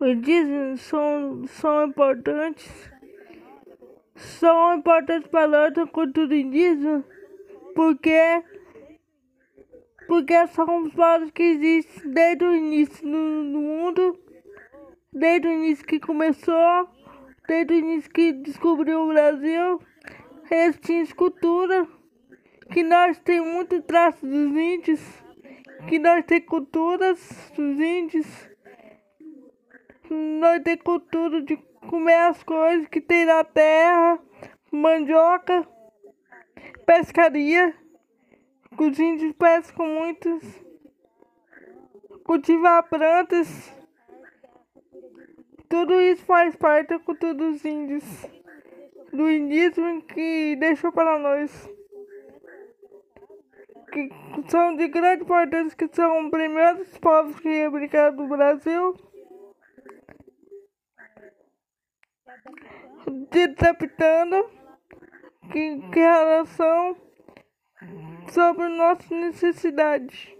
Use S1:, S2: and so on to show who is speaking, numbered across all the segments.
S1: Os indígenas são, são importantes, são importantes para a cultura indígena, porque, porque são os povos que existem desde o início no mundo, desde o início que começou, desde o início que descobriu o Brasil, eles tinham cultura, que nós temos muito traço dos índios, que nós temos culturas dos índios. Nós temos cultura de comer as coisas que tem na terra, mandioca, pescaria, os índios pescam muitos, cultivar plantas, tudo isso faz parte da cultura dos índios, do indígena que deixou para nós. Que são de grande importância, que são os primeiros povos que republicaram do Brasil. detectando que, que relação sobre nossas necessidades.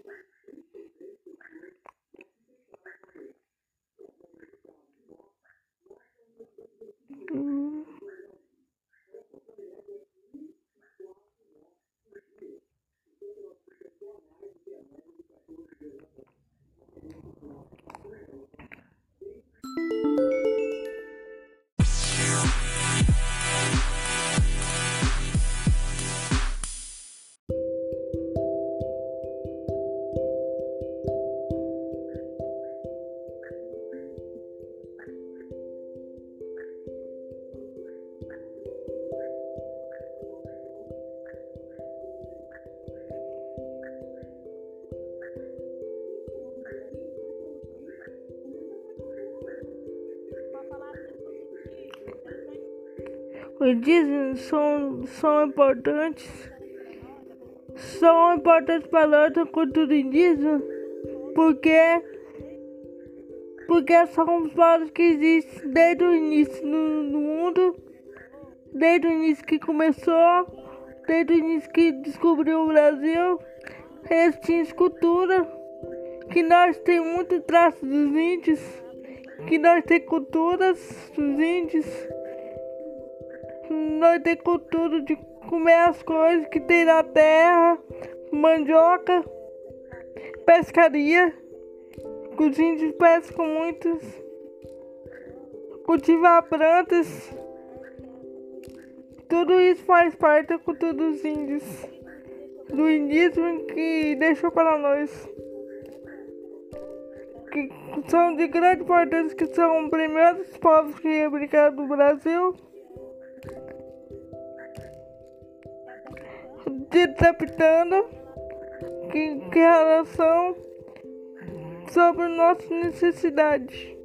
S1: Os indígenas são, são importantes, são importantes para a cultura indígena, porque, porque são os povos que existem desde o início no, no mundo, desde o início que começou, desde o início que descobriu o Brasil, eles tinham cultura, que nós temos muito traço dos índios, que nós temos culturas dos índios nós temos cultura de comer as coisas que tem na terra, mandioca, pescaria, os índios pescam muitos, cultivar plantas, tudo isso faz parte da cultura dos índios, do indígena que deixou para nós. Que são de grande importância, que são os primeiros povos que republicaram do Brasil. Detectando que, que relação sobre nossas necessidades.